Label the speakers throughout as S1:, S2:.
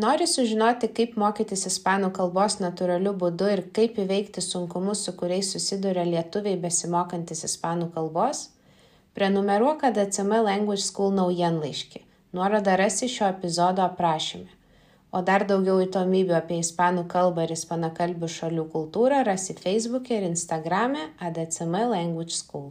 S1: Nori sužinoti, kaip mokytis ispanų kalbos natūraliu būdu ir kaip įveikti sunkumus, su kuriais susiduria lietuviai besimokantis ispanų kalbos? Prenumeruok ADCM Language School naujienlaiškį. Nuorodą rasi šio epizodo aprašyme. O dar daugiau įdomybių apie ispanų kalbą ir ispanakalbių šalių kultūrą rasi Facebook'e ir Instagram'e ADCM Language School.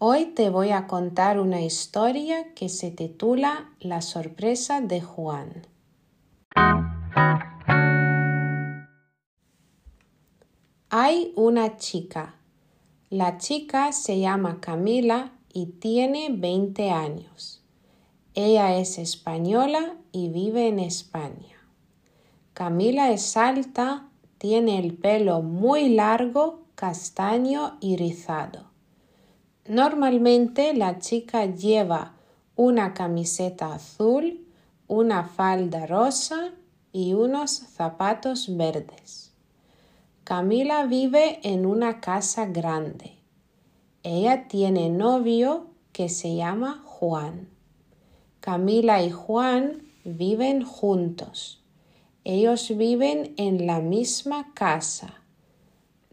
S1: Hoy te voy a contar una historia que se titula La sorpresa de Juan. Hay una chica. La chica se llama Camila y tiene 20 años. Ella es española y vive en España. Camila es alta, tiene el pelo muy largo, castaño y rizado. Normalmente la chica lleva una camiseta azul, una falda rosa y unos zapatos verdes. Camila vive en una casa grande. Ella tiene novio que se llama Juan. Camila y Juan viven juntos. Ellos viven en la misma casa.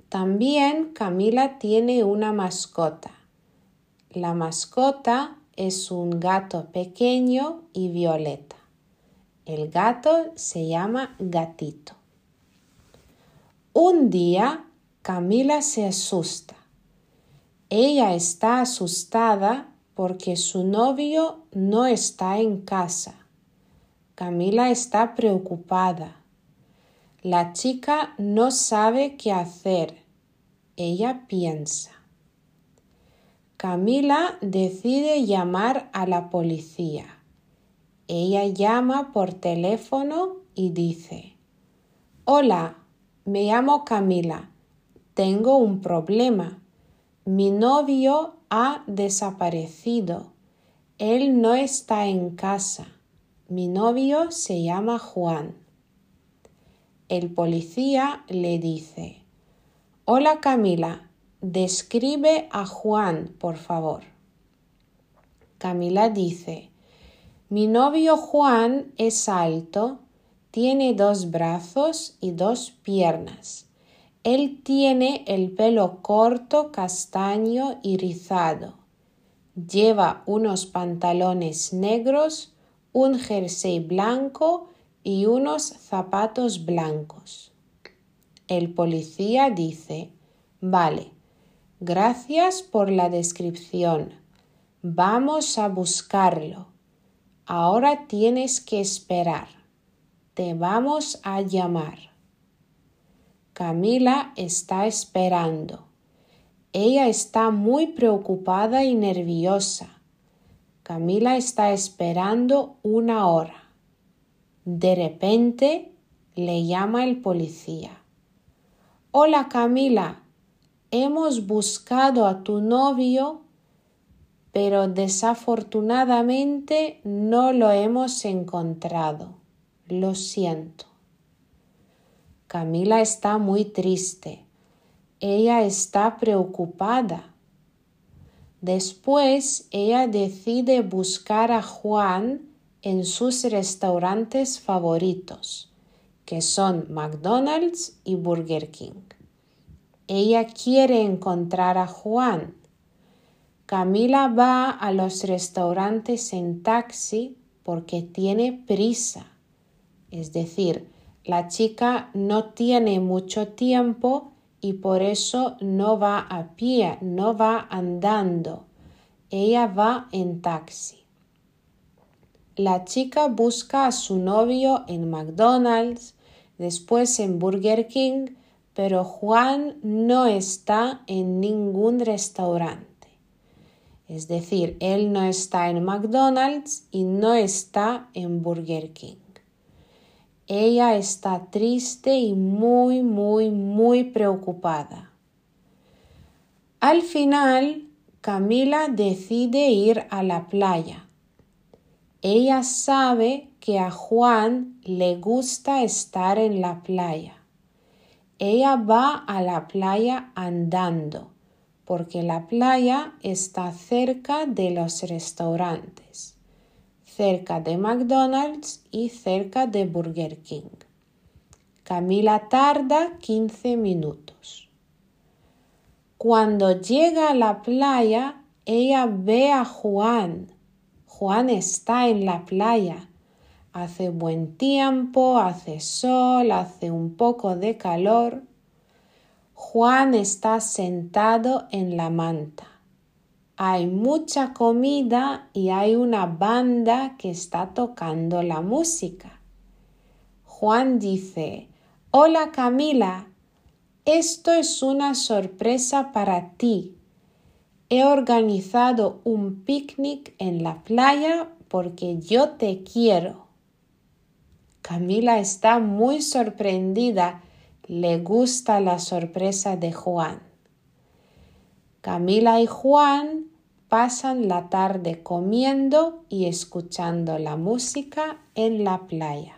S1: También Camila tiene una mascota. La mascota es un gato pequeño y violeta. El gato se llama gatito. Un día Camila se asusta. Ella está asustada porque su novio no está en casa. Camila está preocupada. La chica no sabe qué hacer. Ella piensa. Camila decide llamar a la policía. Ella llama por teléfono y dice, Hola, me llamo Camila. Tengo un problema. Mi novio ha desaparecido. Él no está en casa. Mi novio se llama Juan. El policía le dice, Hola Camila, Describe a Juan, por favor. Camila dice, mi novio Juan es alto, tiene dos brazos y dos piernas. Él tiene el pelo corto, castaño y rizado. Lleva unos pantalones negros, un jersey blanco y unos zapatos blancos. El policía dice, vale, Gracias por la descripción. Vamos a buscarlo. Ahora tienes que esperar. Te vamos a llamar. Camila está esperando. Ella está muy preocupada y nerviosa. Camila está esperando una hora. De repente le llama el policía. Hola Camila, hemos buscado a tu novio, pero desafortunadamente no lo hemos encontrado. Lo siento. Camila está muy triste. Ella está preocupada. Después ella decide buscar a Juan en sus restaurantes favoritos, que son McDonald's y Burger King. Ella quiere encontrar a Juan. Camila va a los restaurantes en taxi porque tiene prisa. Es decir, la chica no tiene mucho tiempo y por eso no va a pie, no va andando. Ella va en taxi. La chica busca a su novio en McDonald's, después en Burger King pero Juan no está en ningún restaurante. Es decir, él no está en McDonald's y no está en Burger King. Ella está triste y muy, muy, muy preocupada. Al final, Camila decide ir a la playa. Ella sabe que a Juan le gusta estar en la playa. Ella va a la playa andando porque la playa está cerca de los restaurantes, cerca de McDonald's y cerca de Burger King. Camila tarda 15 minutos. Cuando llega a la playa, ella ve a Juan. Juan está en la playa. Hace buen tiempo, hace sol, hace un poco de calor Juan está sentado en la manta. Hay mucha comida y hay una banda que está tocando la música. Juan dice, Hola Camila, esto es una sorpresa para ti. He organizado un picnic en la playa porque yo te quiero. Camila está muy sorprendida le gusta la sorpresa de Juan. Camila y Juan pasan la tarde comiendo y escuchando la música en la playa.